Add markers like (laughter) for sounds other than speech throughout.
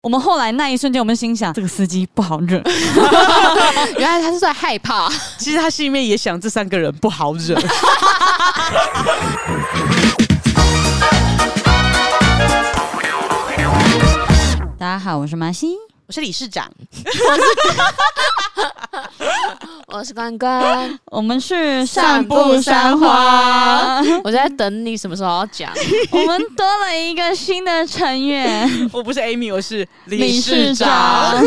我们后来那一瞬间，我们心想这个司机不好惹，(laughs) 原来他是在害怕。其实他心里面也想这三个人不好惹。大家好，我是马西，我是理事长。(laughs) 我是关关，(laughs) 我们是散步山花。(laughs) 我在等你什么时候要讲。我们多了一个新的成员，我不是 Amy，我是理事长。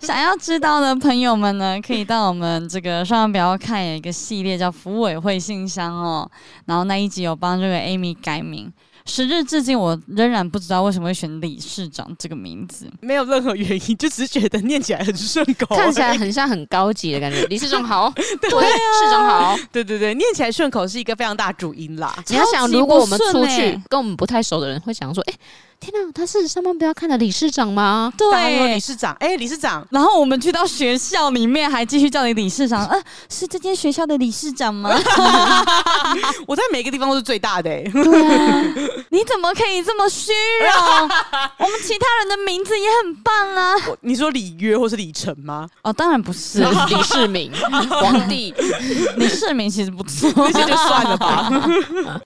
想要知道的朋友们呢，可以到我们这个上方表看有一个系列叫“服委会信箱”哦，然后那一集有帮这个 Amy 改名。时至至今，我仍然不知道为什么会选理事长这个名字，没有任何原因，就只是觉得念起来很顺口，看起来很像很高级的感觉。理事长好，(laughs) 对，啊，市长好，对对对，念起来顺口是一个非常大主因啦。你要想，如果我们出去跟我们不太熟的人会想说，哎。天哪，他是上班不要看的理事长吗？对，理事长，哎、欸，理事长。然后我们去到学校里面，还继续叫你理事长。呃，(laughs) 是这间学校的理事长吗？(laughs) 我在每个地方都是最大的、欸。对啊，你怎么可以这么虚荣？(laughs) 我们其他人的名字也很棒啊。你说李约或是李晨吗？哦，当然不是，李世民，皇帝。李世民其实不错，那些就算了吧。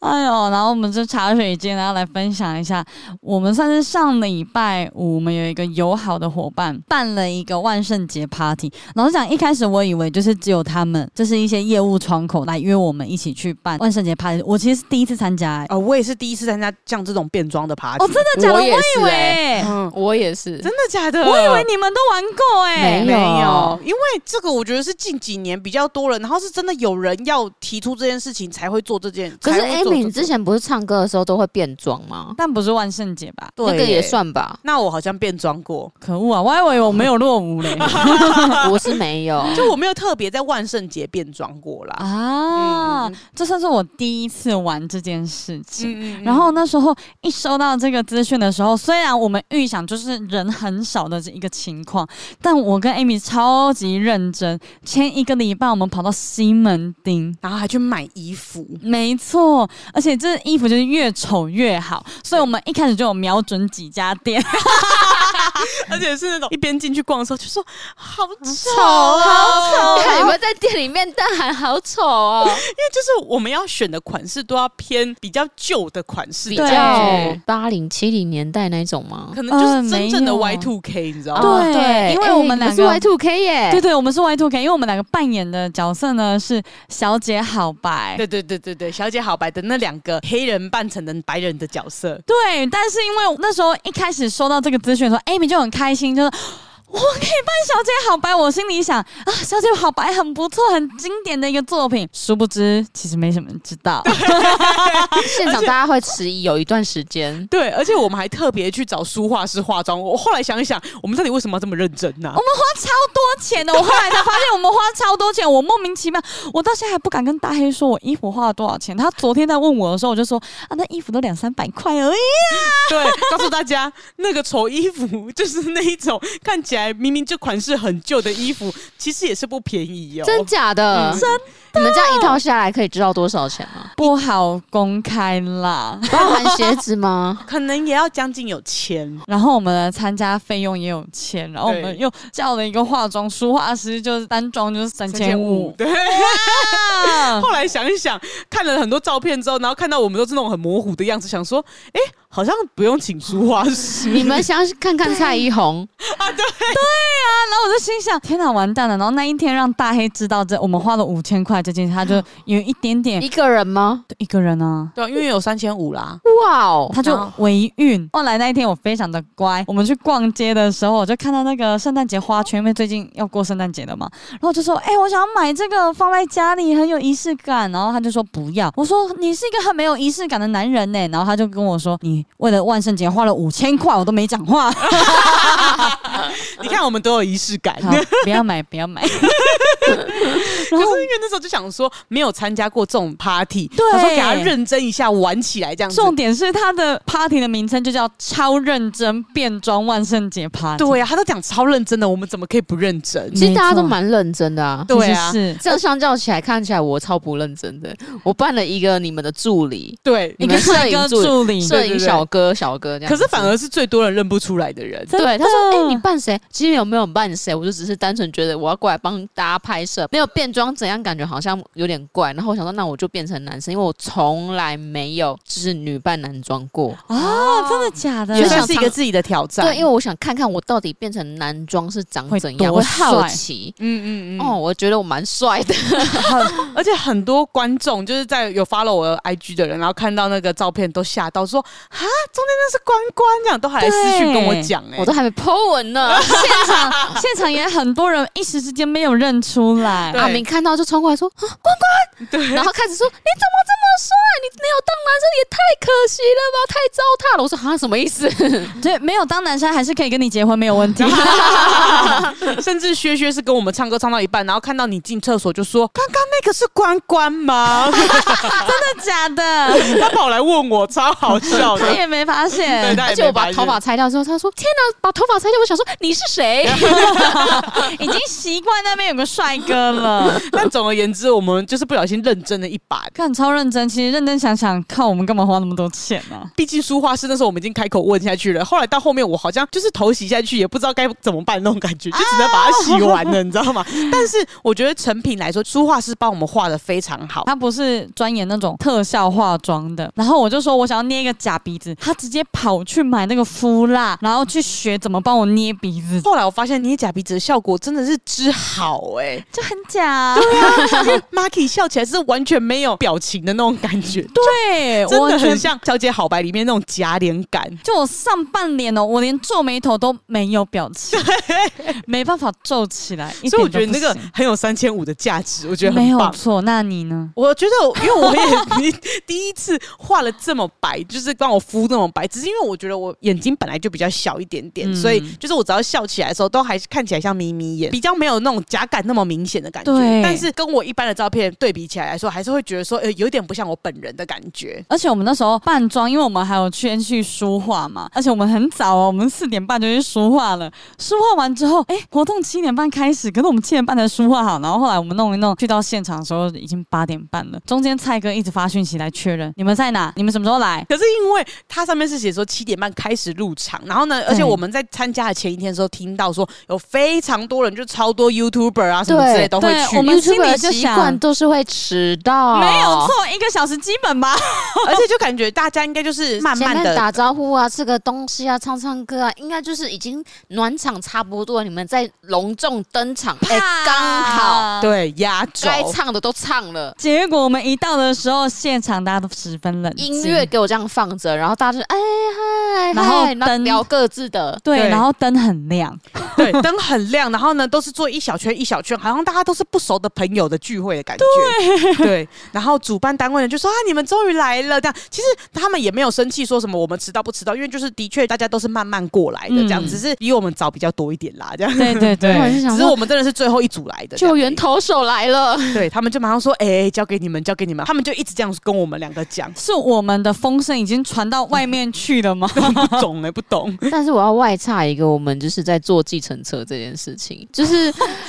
哎呦，然后我们这茶水间，然后来分享一下我们。我们算是上礼拜五，我们有一个友好的伙伴办了一个万圣节 party。老实讲，一开始我以为就是只有他们，就是一些业务窗口来约我们一起去办万圣节 party。我其实是第一次参加、哦，我也是第一次参加像这种变装的 party。哦，真的假的？我，也是欸、我以为，嗯，我也是，真的假的？我以为你们都玩过、欸，哎，没有，因为这个我觉得是近几年比较多人，然后是真的有人要提出这件事情才会做这件。可是 Amy，你之前不是唱歌的时候都会变装吗？但不是万圣节吧？对，那个也算。算吧，那我好像变装过，可恶啊！我还以为我没有落伍嘞，(laughs) 我是没有，就我没有特别在万圣节变装过啦。啊，嗯、这算是我第一次玩这件事情。嗯嗯嗯，然后那时候一收到这个资讯的时候，虽然我们预想就是人很少的这一个情况，但我跟 Amy 超级认真。前一个礼拜我们跑到西门町，然后还去买衣服，没错，而且这衣服就是越丑越好，所以我们一开始就有瞄准几家。店，(laughs) 而且是那种一边进去逛的时候就说好丑，好丑，还以为在店里面，大喊好丑哦。因为就是我们要选的款式都要偏比较旧的款式，比较八零七零年代那种吗？可能就是真正的 Y two K，你知道吗？对，因为我们两个是 Y two K 耶，对对，我们是 Y two K，因为我们两个扮演的角色呢是小姐好白，对对对对对，小姐好白的那两个黑人扮成的白人的角色。对，但是因为那时候一开始收到这个资讯的时候，Amy 就很开心，就是。我可以扮小姐好白，我心里想啊，小姐好白很不错，很经典的一个作品。殊不知，其实没什么人知道。(laughs) 现场大家会迟疑有一段时间。对，而且我们还特别去找书画师化妆。我后来想一想，我们到底为什么要这么认真呢、啊？我们花超多钱的。我后来才发现，我们花超多钱。我莫名其妙，我到现在还不敢跟大黑说我衣服花了多少钱。他昨天在问我的时候，我就说啊，那衣服都两三百块而已啊。对，告诉大家，那个丑衣服就是那一种看起来。明明这款式很旧的衣服，其实也是不便宜哦。真假的？嗯、真的？你们这样一套下来可以知道多少钱吗？不好公开啦。包含鞋子吗？(laughs) 可能也要将近有千。然后我们的参加费用也有千，然后我们又叫了一个化妆书画师，就是单妆就是三千五。(laughs) 对。(laughs) 后来想一想，看了很多照片之后，然后看到我们都是那种很模糊的样子，想说，哎、欸。好像不用请书画师，你们想看看蔡依红 (laughs) 啊？对对啊，然后我就心想：天哪，完蛋了！然后那一天让大黑知道这我们花了五千块这件事，他就有一点点一个人吗？对，一个人啊，对，因为有三千五啦。哇哦，他就维运。后来那一天我非常的乖，我们去逛街的时候，我就看到那个圣诞节花圈，因为最近要过圣诞节了嘛，然后我就说：哎、欸，我想要买这个放在家里，很有仪式感。然后他就说不要。我说你是一个很没有仪式感的男人呢。然后他就跟我说你。为了万圣节花了五千块，我都没讲话。(laughs) 你看，我们都有仪式感。不要买，不要买。(laughs) 可是因为那时候就想说，没有参加过这种 party，对，他说给他认真一下，玩起来这样子。重点是他的 party 的名称就叫“超认真变装万圣节 party”。对呀、啊，他都讲超认真的，我们怎么可以不认真？其实大家都蛮认真的啊。对啊，是这样相较起来，看起来我超不认真的。我办了一个你们的助理，对，你们摄影助理，摄影小小哥小哥这样。可是反而是最多人认不出来的人。对，他说：“哎、欸，你扮谁？其实有没有扮谁？我就只是单纯觉得我要过来帮大家拍摄，没有变装怎样，感觉好像有点怪。然后我想说，那我就变成男生，因为我从来没有就是女扮男装过啊、哦！真的假的？也算是一个自己的挑战。对，因为我想看看我到底变成男装是长怎样，会，会好奇。嗯嗯嗯。哦，我觉得我蛮帅的，而且很多观众就是在有 follow 我的 IG 的人，然后看到那个照片都吓到说，说啊，中间那是关关，这样都还来私讯跟我讲、欸，我都还没 po 文呢。(laughs) 现场现场也很多人一时之间没有认出来，阿明看到就冲过来说啊，关关，对，然后开始说你怎么这么帅，你没有当男生也太可惜了吧，太糟蹋了。我说啊，什么意思？(laughs) 对，没有当男生还是可以跟你结婚，没有问题。(laughs) 甚至薛薛是跟我们唱歌唱到一半，然后看到你进厕所就说，刚刚那个是关关吗？(laughs) 真的假的？他跑来问我，超好笑的，他也没发现。对，而且我把头发拆掉之后，他说天哪，把头发拆掉，我想说你是谁？(laughs) 已经习惯那边有个帅哥了。但总而言之，我们就是不小心认真了一把，看超认真。其实认真想想，看我们干嘛花那么多钱呢、啊？毕竟书画室那时候我们已经开口问下去了。后来到后面，我好像就是头洗下去，也不知道该怎么办那种感觉，就只能把它洗完了，(laughs) 你知道吗？但是我觉得成品来说，书画师帮我们画的非常好。他不是专研那种特效化妆的。然后我就说我想要捏一个假鼻子，他直接跑去买那个敷蜡，然后去学怎么帮我捏鼻子。后来我发现捏假鼻子的效果真的是之好哎、欸，就很假。对啊，因为 Maki 笑起来是完全没有表情的那种感觉，对，(laughs) 真的很像《小姐好白》里面那种假脸感。就我上半脸哦，我连皱眉头都没有表情，(laughs) 没办法皱起来。所以我觉得那个很有三千五的价值，我觉得很棒。错，那你呢？我觉得，(laughs) 因为我也第一次画了这么白，就是帮我敷那么白，只是因为我觉得我眼睛本来就比较小一点点，嗯、所以就是我只要笑起来的时候，都还是看起来像眯眯眼，比较没有那种假感那么明显的感觉。对。但是跟我一般的照片对比起来来说，还是会觉得说，呃，有点不像我本人的感觉。而且我们那时候扮装，因为我们还有先去书画嘛，而且我们很早哦，我们四点半就去书画了。书画完之后，哎，活动七点半开始，可是我们七点半才书画好，然后后来我们弄一弄，去到现场的时候已经八点半了。中间蔡哥一直发讯息来确认你们在哪，你们什么时候来？可是因为它上面是写说七点半开始入场，然后呢，而且我们在参加的前一天的时候听到说有非常多人，就超多 YouTuber 啊什么之类都会去。我们心里就想。都是会迟到，没有错，一个小时基本吧。(laughs) 而且就感觉大家应该就是慢慢的打招呼啊，吃个东西啊，唱唱歌啊，应该就是已经暖场差不多，你们在隆重登场，哎，刚好对压轴，该唱的都唱了。结果我们一到的时候，现场大家都十分冷，音乐给我这样放着，然后大家就哎嗨，然后灯聊各自的，对，然后灯很亮，(laughs) 对，灯很亮，然后呢都是坐一小圈一小圈，好像大家都是不熟的朋友的聚会的感觉。对，对，然后主办单位呢就说啊，你们终于来了。这样其实他们也没有生气，说什么我们迟到不迟到，因为就是的确大家都是慢慢过来的，这样、嗯、只是比我们早比较多一点啦。这样，对对对，只是我们真的是最后一组来的，救援投手来了。对，他们就马上说，哎、欸，交给你们，交给你们。他们就一直这样跟我们两个讲，是我们的风声已经传到外面去了吗？(laughs) 不懂哎、欸，不懂。但是我要外插一个，我们就是在坐计程车这件事情，就是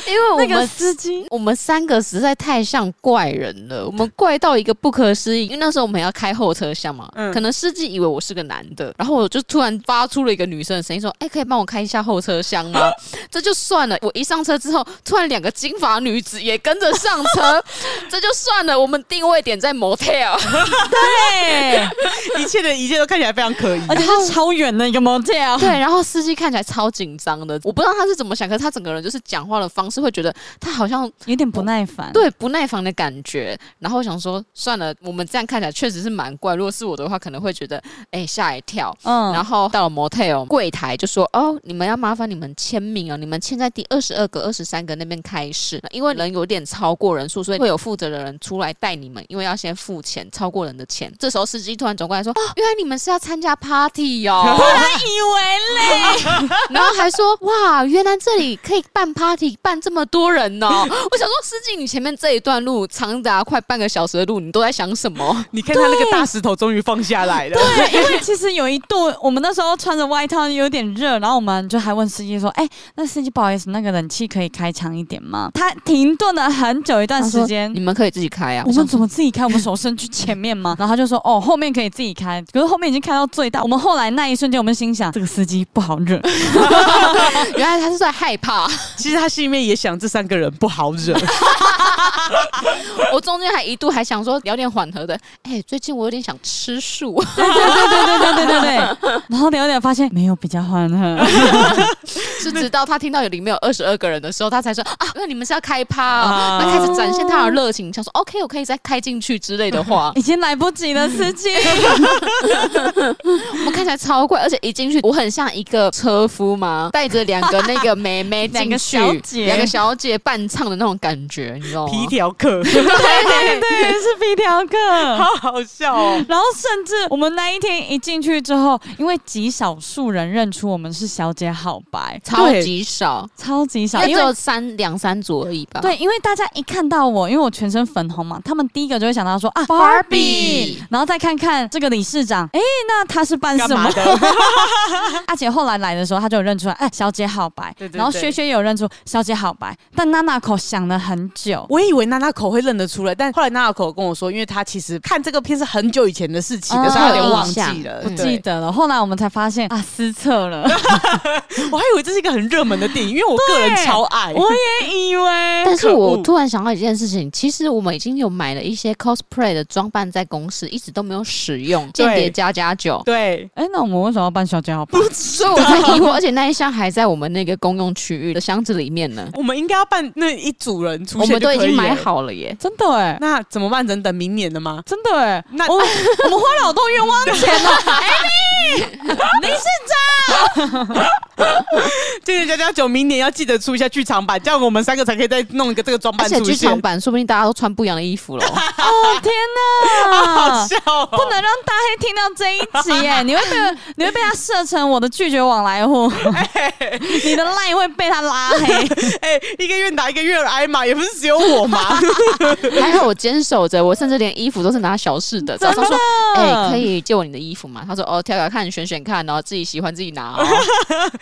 因为我们 (laughs) 那个司机，我们三个实在太像怪人了，我们怪到一个不可思议。因为那时候我们要开后车厢嘛，嗯、可能司机以为我是个男的，然后我就突然发出了一个女生的声音，说：“哎、欸，可以帮我开一下后车厢吗？”这就算了。我一上车之后，突然两个金发女子也跟着上车，(laughs) 这就算了。我们定位点在 motel，对，一切的一切都看起来非常可疑，而且是超远的一个 motel。对，然后司机看起来超紧张的，我不知道他是怎么想，可是他整个人就是讲话的方式会觉得他好像有点不耐烦，对，不耐烦的感觉。然后我想说，算了，我们这样看起来确实是蛮怪。如果是我的话，可能会觉得哎吓一跳。嗯，然后到了 motel 柜台就说：“哦，你们要麻烦你们签名哦，你们签在第二十二个、二十三个那边开始。因为人有点超过人数，所以会有负责的人出来带你们，因为要先付钱，超过人的钱。这时候司机突然走过来说：‘哦，原来你们是要参加 party 哦。(laughs) ’我还以为嘞，(laughs) 然后还说：‘哇，哇，原来这里可以办 party，办这么多人哦！(laughs) 我想说，司机，你前面这一段路长达快半个小时的路，你都在想什么？你看他那个大石头终于放下来了。对，因为其实有一度，我们那时候穿着外套有点热，然后我们就还问司机说：“哎、欸，那司机不好意思，那个冷气可以开强一点吗？”他停顿了很久一段时间，你们可以自己开啊。我们怎么自己开？我们手伸去前面吗？(laughs) 然后他就说：“哦，后面可以自己开。”可是后面已经开到最大。我们后来那一瞬间，我们心想：这个司机不好惹。(laughs) 原来他是在害怕。(laughs) 其实他心里面也想，这三个人不好惹。我中间还一度还想说聊点缓和的。哎、欸，最近我有点想吃素。对对对对对对对。然后聊点发现没有比较缓和。是直到他听到有里面有二十二个人的时候，他才说啊，那你们是要开趴、哦，啊、那开始展现他的热情，想说 OK，我可以再开进去之类的话，(laughs) 已经来不及了，司机。(laughs) 我们看起来超怪，而且一进去，我很像一个车夫嘛，带着两个那个妹妹进去，(laughs) 两个小姐，两个小姐伴唱的那种感觉，你知道吗？皮条客，对对对，是皮条客，好好笑哦。然后甚至我们那一天一进去之后，因为极少数人认出我们是小姐好白，超级少，超级少，因为只有三两三组而已吧。对，因为大家一看到我，因为我全身粉红嘛，他们第一个就会想到说啊，Barbie，然后再看看这个理事长，哎，那他是扮什么的？(laughs) 阿姐后来来的时候，他就有认出来，哎，小姐好白。对对对。然后薛薛也有认出小姐好白，但娜娜口想了很久，我以为娜娜口会认得出来，但后来娜娜口跟我说，因为她其实看这个片是很久以前的事情的，所以有点忘记了，不记得了。后来我们才发现啊，失策了。(laughs) 我还以为这是一个很热门的电影，因为我个人超爱。我也以为，但是我突然想到一件事情，其实我们已经有买了一些 cosplay 的装扮在公司，一直都没有使用。间谍加加酒，对，哎，那我们为什么要办小姐好白？(laughs) 所以我才疑惑，而且那一箱还在我们那个公用区域的箱子里面呢。我们应该要办那一组人出现，我们都已经买好了耶，真的哎。那怎么办？能等明年的吗？真的哎。那我们 (laughs) 我们花了好多冤枉钱呢。(laughs) Amy，理事长。间谍家家酒明年要记得出一下剧场版，这样我们三个才可以再弄一个这个装扮。而且剧场版说不定大家都穿不一样的衣服了。(laughs) 哦天哪，好笑哦！不能让大黑听到这一集耶，(laughs) 你会被你会被他设成我的拒绝往来户，(laughs) 你的 line 会被他拉黑。哎，一个月打一个月挨骂，也不是只有我嘛。还好我坚守着，我甚至连衣服都是拿小事的。早上说，哎，可以借我你的衣服吗？他说，哦，挑挑看，选选看，然后自己喜欢自己拿哦。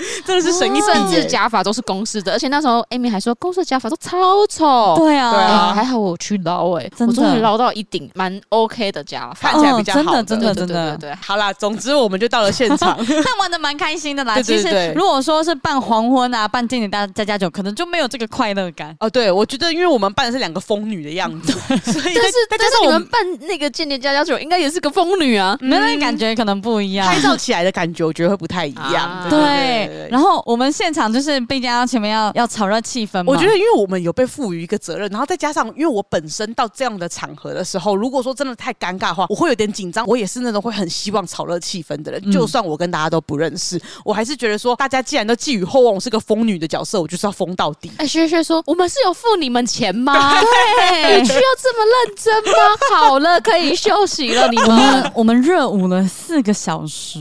(laughs) 真的是神医，甚至假发都是公式的，而且那时候 Amy 还说公式的假发都超丑。对啊，对啊，还好我去捞哎，我终于捞到一顶蛮 OK 的假发，看起来比较好。真的，真的，真的，对。好啦，总之我们就到了现场，(laughs) 但玩的蛮开心的啦。其实如果说是办黄昏啊，办间谍大家家酒，可能就没有这个快乐感。哦，对，我觉得因为我们办的是两个疯女的样子，(laughs) 但是但是你们办那个间谍家家酒，应该也是个疯女啊，那个感觉可能不一样，拍照起来的感觉我觉得会不太一样。对，然后我们现场就是毕竟要前面要要炒热气氛嘛。我觉得因为我们有被赋予一个责任，然后再加上因为我本身到这样的场合的时候，如果说真的太尴尬的话，我会有点紧张。我也是那种会很希望炒热气氛的人，就算我跟大家都不认识，我还是觉得说大家既然都寄予厚望，我是个疯女的角色，我就是要疯到底。哎，学学说我们是有付你们钱吗？对，(laughs) 需要这么认真吗？好了，可以休息了。你们我们热舞了四个小时，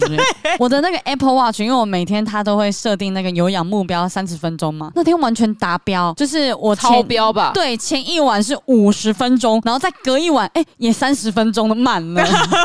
我的那个 Apple Watch，因为我每天它都会设定那个有氧目标三十分钟嘛，那天完全达标，就是我超标吧？对，前一晚是五十分钟，然后再隔一晚，哎，也三十分钟的满了。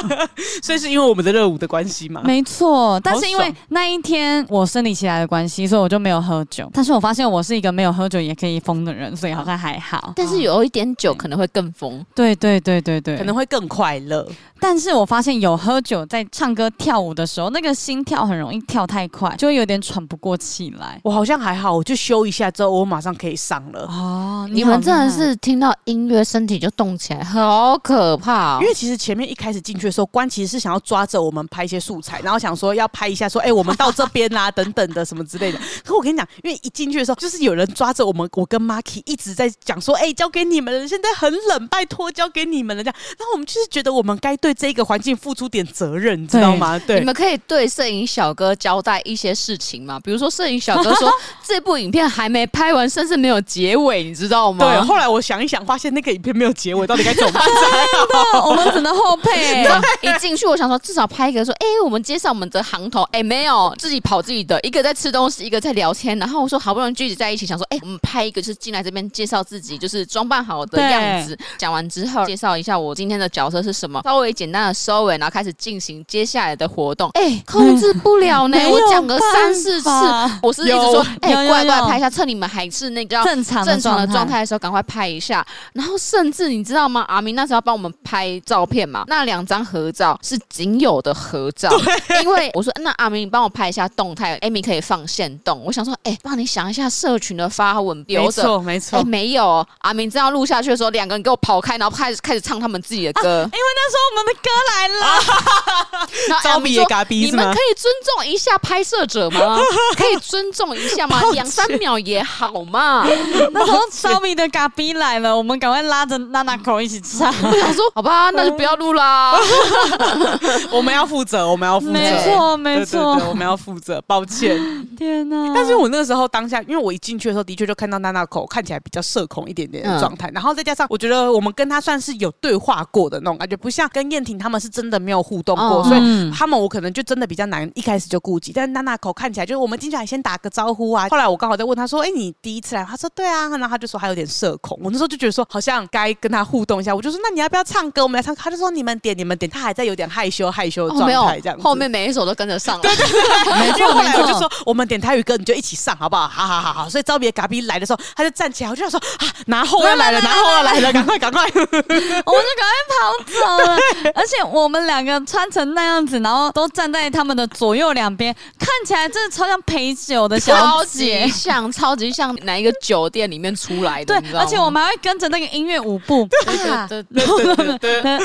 (laughs) 所以是因为我们的热舞的关系嘛？没错，但是因为那一天我生理期来的关系，所以我就没有喝酒。但是我发现我是一个没有喝酒也可以疯的人，所以好像还好。但是有一点酒可能会更疯，对对对对对，可能会更快乐。但是我发现有喝酒在唱歌跳舞的时候，那个心跳很容易跳太快，就会有点喘不过气来。我好像还好，我就休一下之后，我马上可以上了。哦，你们真的是听到音乐，身体就动起来，好可怕哦！因为其实前面一开始进去的时候，关其实是想要抓着我们拍一些素材，然后想说要拍一下，说哎、欸，我们到这边啦，等等的什么之类的。可我跟你讲，因为一进去的时候，就是有人抓着我们，我跟 Marky 一直在讲说，哎、欸，交给你们了，现在很冷，拜托交给你们了这样。然后我们就是觉得我们该对这个环境付出点责任，你知道吗？对，你们可以对摄影小哥交代一些事情吗？比如说，摄影小小哥说 (laughs) 这部影片还没拍完，甚至没有结尾，你知道吗？对。后来我想一想，发现那个影片没有结尾，到底该怎么办？(laughs) (laughs) 我们只能后配。一进去，我想说至少拍一个说，哎，我们介绍我们的行头，哎，没有，自己跑自己的，一个在吃东西，一个在聊天。然后我说好不容易聚集在一起，想说，哎，我们拍一个，就是进来这边介绍自己，就是装扮好的样子。讲完之后，介绍一下我今天的角色是什么，稍微简单的收尾，然后开始进行接下来的活动。哎，控制不了呢，我讲个三四次，我是一直说，哎，过来过来拍一下，趁你们还是那个正常正常的状态的时候，赶快拍一下。然后甚至你知道吗？阿明那时候要帮我们拍照片嘛，那两张合照是仅有的合照，因为我说那阿明你帮我拍一下动态，Amy 可以放线动。我想说，哎，帮你想一下社群的发文标准，没错没错。哎，没有，阿明这样录下去的时候，两个人给我跑开，然后开始开始唱他们自己的歌，因为那时候我们的歌来了。(laughs) 招比也嘎逼，你们可以尊重一下拍摄者吗？(laughs) 可以尊重一下嘛？两三秒也好嘛。(laughs) 那时候招比的嘎逼来了，我们赶快拉着娜娜口一起唱。他说：“好吧，那就不要录啦。(laughs) ”我们要负责，我们要负责，没错没错，我们要负责。抱歉，天哪！但是我那个时候当下，因为我一进去的时候，的确就看到娜娜口看起来比较社恐一点点的状态，然后再加上我觉得我们跟他算是有对话过的那种感觉，不像跟燕婷他们是真的没有互动过，所以他们我可能就真的比较难一开始就顾及。但是娜娜口看起来就是我们进去还先打个招呼啊。后来我刚好在问他说：“哎，你第一次来？”他说：“对啊。”然后他就说他有点社恐。我那时候就觉得说好像该跟他互动一下，我就说：“那你要不要唱歌？我们来唱。”他就说：“你们点，你们点。”他还在有点害羞害羞的状态，这样子。后面每一首都跟着上了。对对对，(laughs) 没错。后来我就说：“我们点台语歌，你就一起上好不好？”好好好好。所以招别嘎逼来的时候，他就站起来，我就想说：“啊，拿货要来了，拿货要来了，赶快赶快！” (laughs) 我就赶快跑走了。而且我们两个穿成那样子，然后都站在他们的左右两边，看起来真的超像陪酒的小姐，像超级像哪一个酒店里面出来的。对，而且我们还会跟着那个音乐舞步。对对对对对。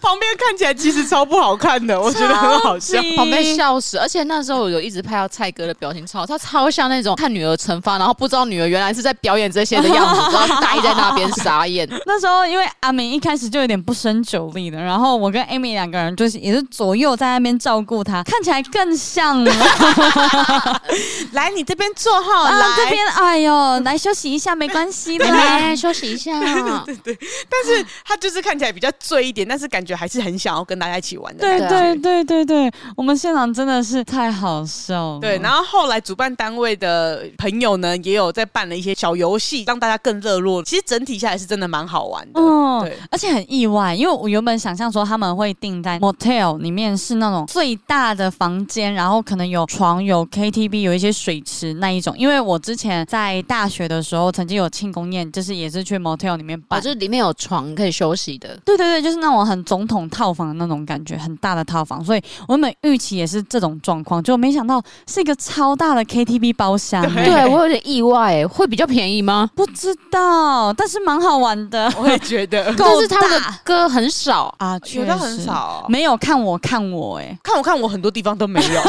旁边看起来其实超不好看的，我觉得很好笑。旁边笑死，而且那时候我有一直拍到蔡哥的表情超，他超像那种看女儿惩罚，然后不知道女儿原来是在表演这些的样子，然后呆在那边傻眼。那时候因为阿明一开始就有点不胜酒力的，然后我跟 Amy 两个人就是也是左右在那边照顾他，看起来更像了。(laughs) 来，你这边坐好，来这边，哎呦，来休息一下，没关系的，(laughs) 来休息一下。(laughs) 对对对，但是他就是看起来比较醉一点，但是感觉还是很想要跟大家一起玩的。对对对对对，我们现场真的是太好笑了。对，然后后来主办单位的朋友呢，也有在办了一些小游戏，让大家更热络。其实整体下来是真的蛮好玩的。嗯，对，而且很意外，因为我原本想象说他们会订在 motel 里面是那种最大的房间，然后可能有床、有 KTV、有一些水池那一种。因为我之前在大学的时候曾经有庆功宴，就是也是去 motel 里面办，就是里面有床可以休息的。对对对，就是那种很总统套房的那种感觉，很大的套房。所以我们预期也是这种状况，就没想到是一个超大的 KTV 包厢。对，对 (laughs) 我有点意外，会比较便宜吗？不知道，但是蛮好玩的。我也觉得，(laughs) 但是他的歌很少啊，觉得很少，没有看我看我，哎，看我看我很多地方都没有，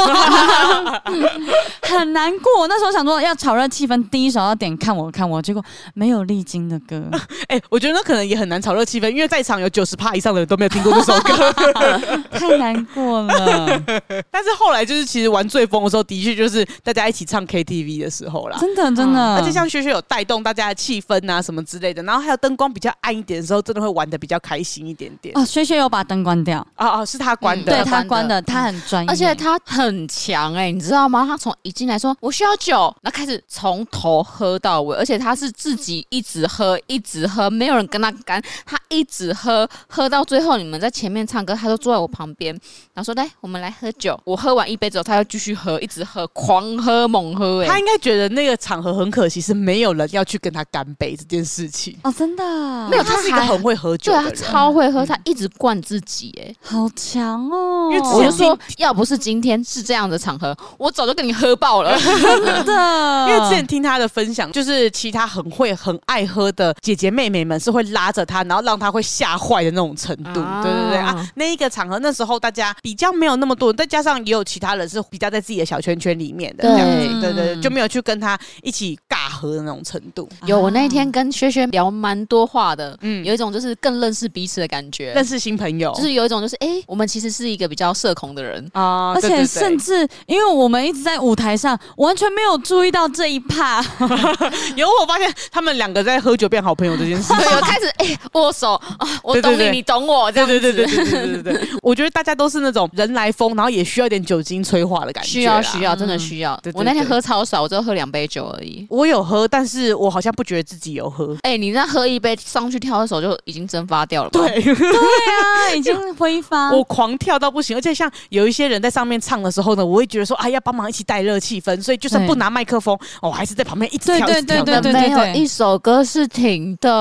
很难过。那时候想说要炒热气氛，第一首要点看我看我，结果没有丽晶的歌。(laughs) 哎，我觉得那可能也很难炒热气氛，因为在场有九十趴以上的人都没有听过这首歌，(laughs) 太难过了。(laughs) 但是后来就是其实玩最疯的时候，的确就是大家一起唱 KTV 的时候啦，真的真的，而且像薛薛有带动大家的气氛啊什么之类的，然后还有灯光比较暗一点的时候，真的会玩的比较开心一点点。哦，薛薛有把灯关掉，哦哦，是他关的，对他关的，他很专业，而且他很强哎，你知道吗？他从一进来说我需要酒，那开始从头喝到尾，而且他是自己一直喝一直喝，没有人跟他干，他一直喝喝到最后，你们在前面唱歌，他都坐在我旁边，然后说来我们来喝酒。我喝完一杯之后，他要继续喝，一直喝，狂喝猛喝哎。他应该觉得那个场合很可惜，是没有人要去跟他干杯这件事情哦，真的没有，他是一个很会喝酒的人，对，他超会喝，他一直灌自己哎，好强哦。因为我就说，要不是今天是这样的场合，我早就跟你喝爆了，(laughs) 真的。因为之前听他的分享，就是其他很会很爱喝的姐姐妹妹们是会拉着他，然后让他会吓坏的那种程度。对对对啊，那一个场合那时候大家比较没有那么多，再加上也有其他人是比较在自己的小圈圈里面的这样子，对对对，就没有去跟他一起尬。喝的那种程度。有，我那一天跟轩轩聊蛮多话的，嗯，有一种就是更认识彼此的感觉，认识新朋友，就是有一种就是哎、欸，我们其实是一个比较社恐的人啊，而且甚至因为我们一直在舞台上，完全没有注意到这一趴。(laughs) 有我发现他们两个在喝酒变好朋友这件事，(laughs) 有开始哎握手啊，我懂你，你懂我，就对对对对对对对。我觉得大家都是那种人来疯，然后也需要一点酒精催化的感觉，需要需要，真的需要。我那天喝超少，我只有喝两杯酒而已。我有喝，但是我好像不觉得自己有喝。(laughs) 哎，你那喝一杯上去跳的时候就已经蒸发掉了吗？对对啊，已经挥发。我狂跳到不行。像有一些人在上面唱的时候呢，我会觉得说，哎，要帮忙一起带热气氛，所以就算不拿麦克风，我还是在旁边一直跳。对对对对对，没有一首歌是停的，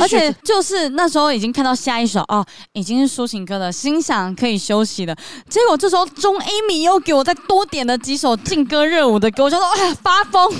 而且就是那时候已经看到下一首哦，已经是抒情歌了，心想可以休息了。结果这时候钟 Amy 又给我再多点了几首劲歌热舞的歌，我就说哎呀发疯。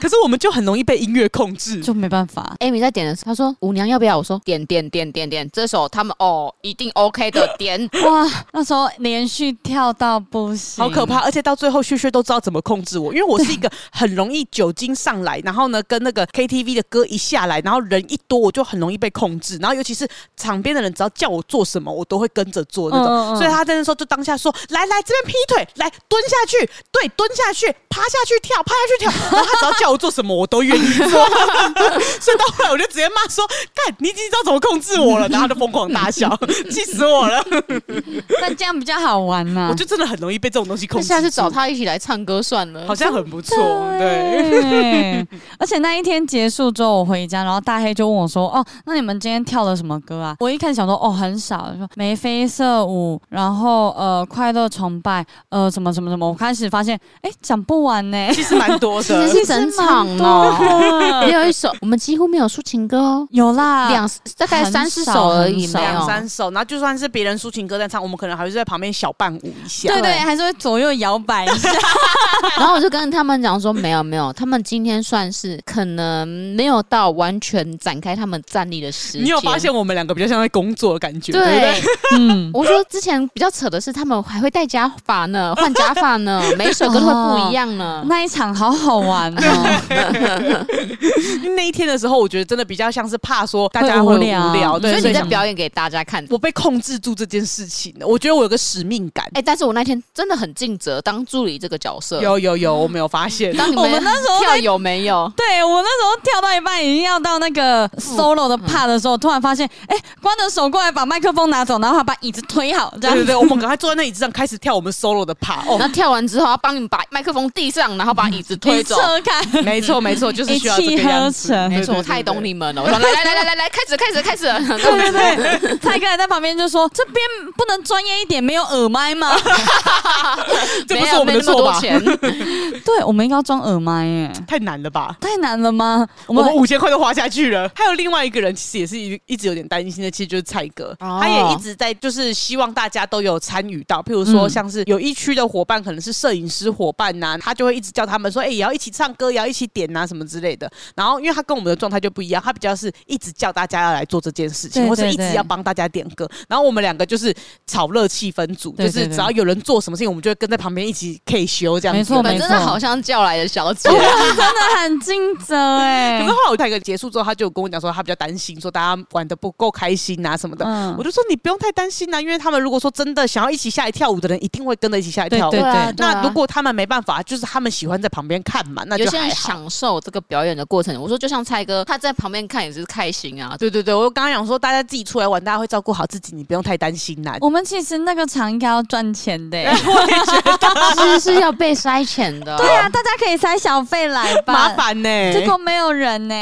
可是我们就很容易被音乐控制，就没办法。Amy 在点的时候，他说舞娘要不要？我说点点点点点，这首他们哦一定 OK 的点。哇，那时候连续跳到不行，好可怕。而且到最后，薛薛都知道怎么控制我，因为我是一个很容易酒精上来，然后呢跟那个 KTV 的歌一下来，然后人一多，我就很容易被控制。然后尤其是场边的人，只要叫我做什么，我都会跟着做那种。嗯嗯，所以他在那时候就当下说：“来来，这边劈腿，来蹲下去，对，蹲下去，趴下去跳，趴下去跳。(laughs) ”然后他只要叫我做什么，我都愿意做。(laughs) 所以到后来我就直接骂说：“干，你已经知道怎么控制我了。”然后他就疯狂大笑，(laughs) 气死我了。但这样比较好玩嘛，我就真的很容易被这种东西控制。下次找他一起来唱歌算了，好像很不错。对，(laughs) 而且那一天结束之后，我回家，然后大黑就问我说：“哦，那你们今天跳了什么歌啊？”我一开始想说：“哦，很少，说眉飞色舞，然后呃，快乐崇拜，呃，什么什么什么。”我开始发现，哎，讲不完呢，其实蛮多的，(laughs) 其实是整场哦。也有一首，我们几乎没有抒情歌哦，有啦，两大概三四首而已，两三首。然后就算是别人抒情歌在唱，我们可能还是在旁边小伴舞一下，对对，还是会左右摇摆一下。(laughs) (laughs) 然后我就跟他们讲说，没有没有，他们今天算是可能没有到完全展开他们站立的时间。你有发现我们两个比较像在工作的感觉，对不对？嗯，(laughs) 我说之前比较扯的是，他们还会戴假发呢，换假发呢，每一首歌都会不一样呢。那一场好好玩哦。那一天的时候，我觉得真的比较像是怕说大家会无聊，所以你在表演给大家看。我被控制住这件事情，我觉得我有个使命感。哎，但是我那天真的很尽责，当助理这个角色。有有有，我没有发现。当你们我们那时候跳有没有？对，我那时候跳到一半，已经要到那个 solo 的 part 的时候，突然发现，哎，关的手过来把麦克风拿走，然后他把椅子推好，这样。对对对，我们赶快坐在那椅子上开始跳我们 solo 的 part。哦，(laughs) 那跳完之后，要帮你们把麦克风递上，然后把椅子推走。撤开。没错没错，就是需要这个样子。没错，我太懂你们了。我说来来来来来来，开始开始开始。对对 (laughs) 对，(laughs) 蔡哥还在旁边就说：“这边不能专业一点，没有耳麦吗？” (laughs) 这不是我们的错吧？对，我们应该要装耳麦耶，太难了吧？太难了吗？我们五千块都花下去了。还有另外一个人，其实也是一一直有点担心的，其实就是蔡哥，他也一直在就是希望大家都有参与到，譬如说像是有一区的伙伴，可能是摄影师伙伴呐，他就会一直叫他们说：“哎，也要一起唱歌，也要一起点呐，什么之类的。”然后因为他跟我们的状态就不一样，他比较是一直叫大家要来做这件事情，或者一直要帮大家点歌。然后我们两个就是炒热气氛组，就是只要有人做什么事情，我们就会跟在旁边一起 K 修这样子。没错，没错，真的好像叫来的小姐，真的很尽责哎。可是后来我泰哥结束之后，他就跟我讲说，他比较担心，说大家玩的不够开心啊什么的。嗯，我就说你不用太担心啊，因为他们如果说真的想要一起下来跳舞的人，一定会跟着一起下来跳舞。对对对。那如果他们没办法，就是他们喜欢在旁边看嘛，那就还好。享受这个表演的过程。我说就像蔡哥，他在旁边看也是开心啊。对对对，我刚刚讲说，大家自己出来玩，大家会照顾好自己，你不用太担心呐。我们其实那个场应该要赚钱的，(laughs) 我也觉得是是要被塞钱的。对啊，大家可以塞小费来吧。麻烦呢，结果没有人呢，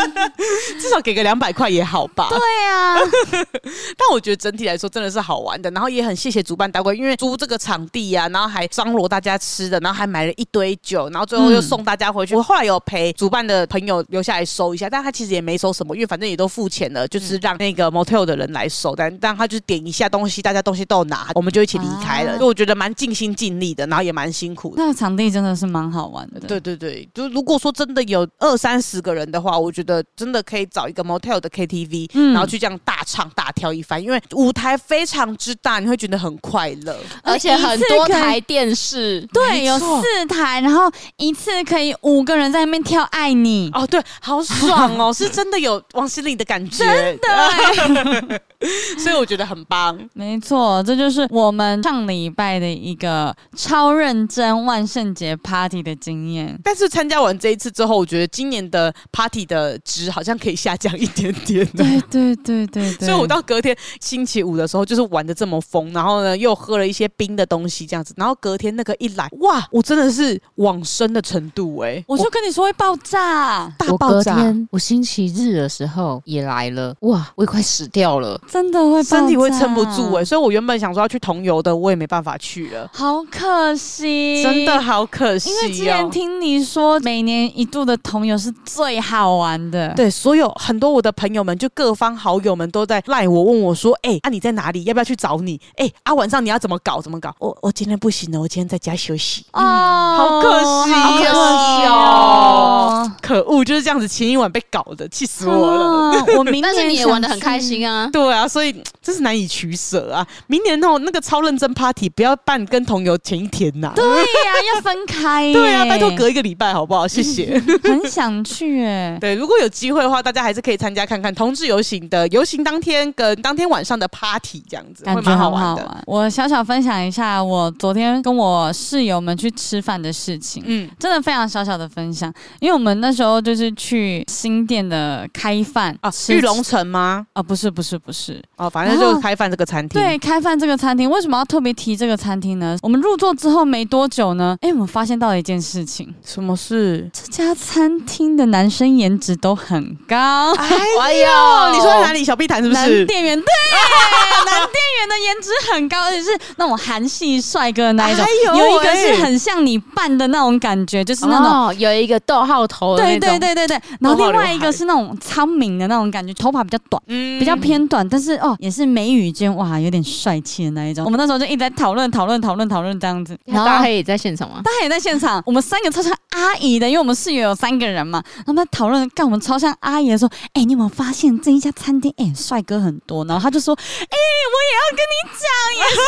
(laughs) 至少给个两百块也好吧。对啊，(laughs) 但我觉得整体来说真的是好玩的，然后也很谢谢主办单位，因为租这个场地呀，然后还张罗大家吃的，然后还买了一堆酒，然后最后又送大家回去。我后来有陪主办的朋友留下来收一下，但他其实也没收什么，因为反正也都付钱了，就是让那个 motel 的人来收，但但他就是点一下东西，大家东西都拿，我们就一起离开了。所以我觉得蛮尽心尽力的，然后也蛮辛苦的。那个场地真的是蛮好玩的。对对对，就如果说真的有二三十个人的话，我觉得真的可以找一个 motel 的 KTV，、嗯、然后去这样大唱大跳一番，因为舞台非常之大，你会觉得很快乐，而且很多台电视，对，有四台，然后一次可以五个人在那边跳《爱你》。哦，对，好爽哦，(laughs) 是真的有王心凌的感觉，真的。(laughs) (laughs) 所以我觉得很棒，没错，这就是我们上礼拜的一个超认真万圣节 party 的经验。但是参加完这一次之后，我觉得今年的 party 的值好像可以下降一点点。对对对对对。所以我到隔天星期五的时候，就是玩的这么疯，然后呢又喝了一些冰的东西这样子，然后隔天那个一来，哇，我真的是往生的程度哎、欸！我就跟你说会爆炸，大爆炸。我隔天我星期日的时候也来了，哇，我也快死掉了。真的会，身体会撑不住哎、欸，所以我原本想说要去同游的，我也没办法去了，好可惜，真的好可惜、喔。因为之前听你说，每年一度的同游是最好玩的，对，所有很多我的朋友们，就各方好友们都在赖我，问我说，哎、欸，啊你在哪里？要不要去找你？哎、欸，啊晚上你要怎么搞？怎么搞？我我今天不行了，我今天在家休息。哦、嗯，好可惜，好可惜哦，可恶，就是这样子，前一晚被搞的，气死我了。啊、我明年但是你也玩的很开心啊，对啊。所以这是难以取舍啊！明年哦，那个超认真 party 不要办跟同游前一天呐、啊。对呀、啊，要分开。对啊，拜托隔一个礼拜好不好？谢谢。(laughs) 很想去哎。对，如果有机会的话，大家还是可以参加看看同志游行的游行当天跟当天晚上的 party 这样子，会蛮好玩的。我小小分享一下我昨天跟我室友们去吃饭的事情。嗯，真的非常小小的分享，因为我们那时候就是去新店的开饭啊，玉龙城吗？啊，不是，不是，不是。哦，反正就是开饭这个餐厅。对，开饭这个餐厅为什么要特别提这个餐厅呢？我们入座之后没多久呢，哎，我们发现到了一件事情。什么事？这家餐厅的男生颜值都很高。哎呦，你说在哪里？小碧潭是不是？男店员对，(laughs) 男店员的颜值很高，而且是那种韩系帅哥的那一种。有一个是很像你扮的那种感觉，就是那种有一个逗号头的那种。对对对对对。然后另外一个是那种苍明的那种感觉，头发比较短，嗯，比较偏短，但是。哦，也是眉宇间哇，有点帅气的那一种。我们那时候就一直在讨论、讨论、讨论、讨论这样子。然后大黑也在现场吗？大黑也在现场。我们三个超像阿姨的，因为我们室友有三个人嘛。然后在讨论，干我们超像阿姨的时候：“哎、欸，你有没有发现这一家餐厅哎，帅哥很多？”然后他就说：“哎、欸，我也要跟你讲也是。”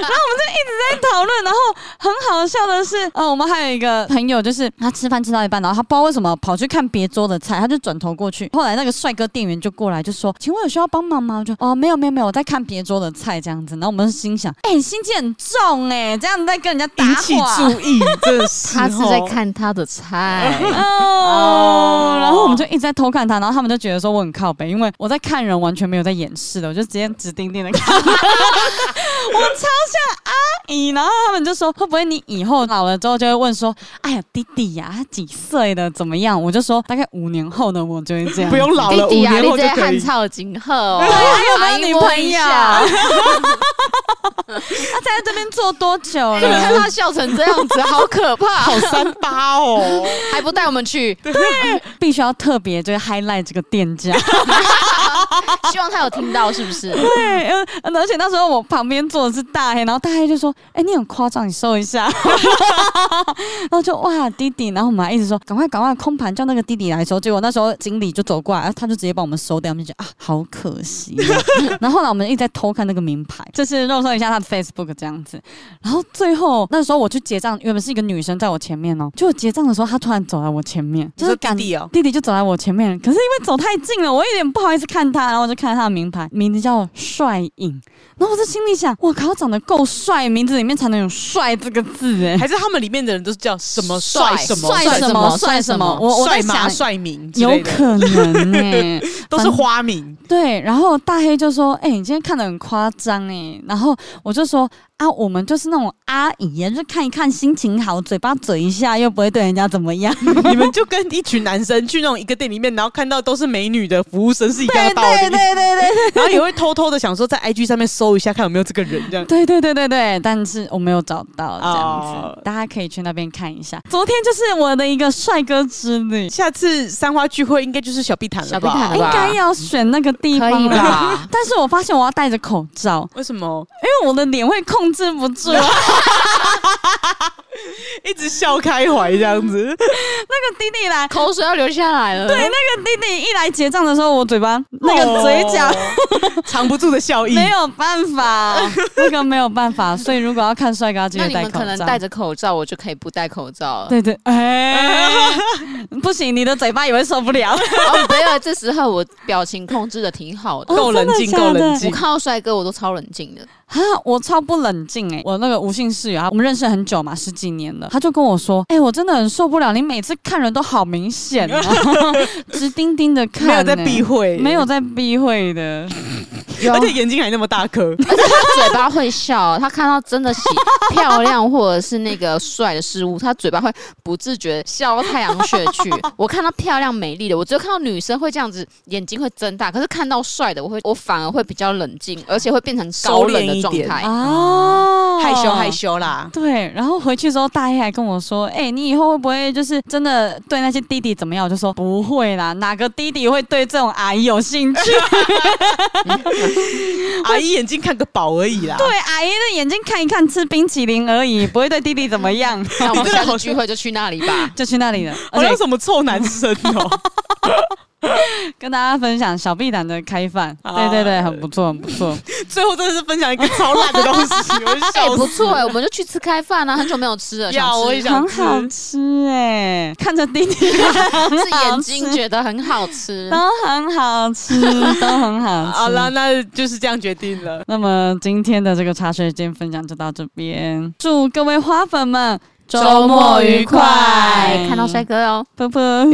然后我们就一直在讨论。然后很好笑的是，呃，我们还有一个朋友，就是他吃饭吃到一半，然后他不知道为什么跑去看别桌的菜，他就转头过去。后来那个帅哥店员就过来就说：“请问有需要帮忙吗？”我就哦，没有没有没有，我在看别桌的菜这样子。然后我们心想，哎、欸，心机很重哎、欸，这样子在跟人家打，引起注意，这是他是在看他的菜哦。然后我们就一直在偷看他，然后他们就觉得说我很靠北，因为我在看人，完全没有在掩饰的，我就直接直盯盯的看。我超像阿姨，然后他们就说会不会你以后老了之后就会问说，哎呀弟弟呀、啊，他几岁的怎么样？我就说大概五年后的我就会这样，不用老了，弟弟啊、五年后就可以。对，还有没有女朋友？他在这边坐多久了？你看他笑成这样子，好可怕，好三八哦，还不带我们去？对，(laughs) 必须要特别就是 highlight 这个店家，(laughs) (laughs) 希望他有听到，是不是？(laughs) 对，而且那时候我旁边坐的是大黑，然后大黑就说：“哎、欸，你很夸张，你收一下。(laughs) ”然后就哇，弟弟，然后我们还一直说：“赶快，赶快空盘叫那个弟弟来收。”结果那时候经理就走过来，他就直接帮我们收掉，我们就觉得啊，好可惜。然后后来我们一直在偷看那个名牌，就是肉搜一下他的 Facebook 这样子。然后最后那时候我去结账，原本是一个女生在我前面哦，就结账的时候，她突然走在我前面，就是赶弟弟哦，弟弟就走在我前面。可是因为走太近了，我有点不好意思看他，然后我就看他的名牌，名字叫帅影。然后我在心里想，我靠，长得够帅，名字里面才能有帅这个字哎，还是他们里面的人都是叫什么帅什么帅什么帅什么？我我在想帅名有可能呢，(laughs) 都是花名。对，然后大黑就说：“哎、欸，你今天看的很夸张哎。”然后我就说。啊，我们就是那种阿姨，就看一看心情好，嘴巴嘴一下，又不会对人家怎么样。(laughs) 你们就跟一群男生去那种一个店里面，然后看到都是美女的服务生是一样的道理。对对对对对，对。然后也会偷偷的想说，在 IG 上面搜一下，看有没有这个人这样。对对对对对，但是我没有找到这样子，哦、大家可以去那边看一下。昨天就是我的一个帅哥之旅，下次三花聚会应该就是小碧潭了吧？小碧潭应该要选那个地方了。可以吧？(laughs) 但是我发现我要戴着口罩，为什么？因为我的脸会控控制不住。(laughs) 一直笑开怀这样子，那个弟弟来，口水要流下来了。对，那个弟弟一来结账的时候，我嘴巴那个嘴角藏不住的笑意，没有办法，(laughs) 那个没有办法。所以如果要看帅哥，记得戴口罩。那你们可能戴着口罩，我就可以不戴口罩了。对对，哎，(laughs) 不行，你的嘴巴也会受不了。哦，没有，这时候我表情控制的挺好的，够冷静，够冷静。我看到帅哥，我都超冷静的。啊，我超不冷静哎！我那个吴姓室友啊，我们认识很久嘛，十几年了。他就跟我说：“哎、欸，我真的很受不了，你每次看人都好明显啊，(laughs) 直盯盯的看，没有在避讳，没有在避讳的。”而且眼睛还那么大颗，而且他嘴巴会笑。他看到真的喜漂亮或者是那个帅的事物，他嘴巴会不自觉笑到太阳穴去。我看到漂亮美丽的，我只有看到女生会这样子，眼睛会睁大。可是看到帅的，我会我反而会比较冷静，而且会变成高冷的状态哦，害羞害羞啦。对，然后回去之后，大黑还跟我说：“哎、欸，你以后会不会就是真的对那些弟弟怎么样？”我就说：“不会啦，哪个弟弟会对这种阿姨有兴趣？” (laughs) 阿姨眼睛看个宝而已啦，对，阿姨的眼睛看一看，吃冰淇淋而已，不会对弟弟怎么样。(laughs) 那 (laughs) 我们下次聚会就去那里吧，就去那里了。好像什么臭男生哦。(laughs) 跟大家分享小碧潭的开饭，对对对，很不错，很不错。(laughs) 最后真的是分享一个超烂的东西，我笑死。不错哎，我们就去吃开饭啊，很久没有吃了，(laughs) 要我也想吃，很好吃哎，看着弟弟是眼睛觉得很好吃，都很好吃，都很好吃。好了，那就是这样决定了。那么今天的这个茶水间分享就到这边，祝各位花粉们周末愉快，看到帅哥哟，啵啵。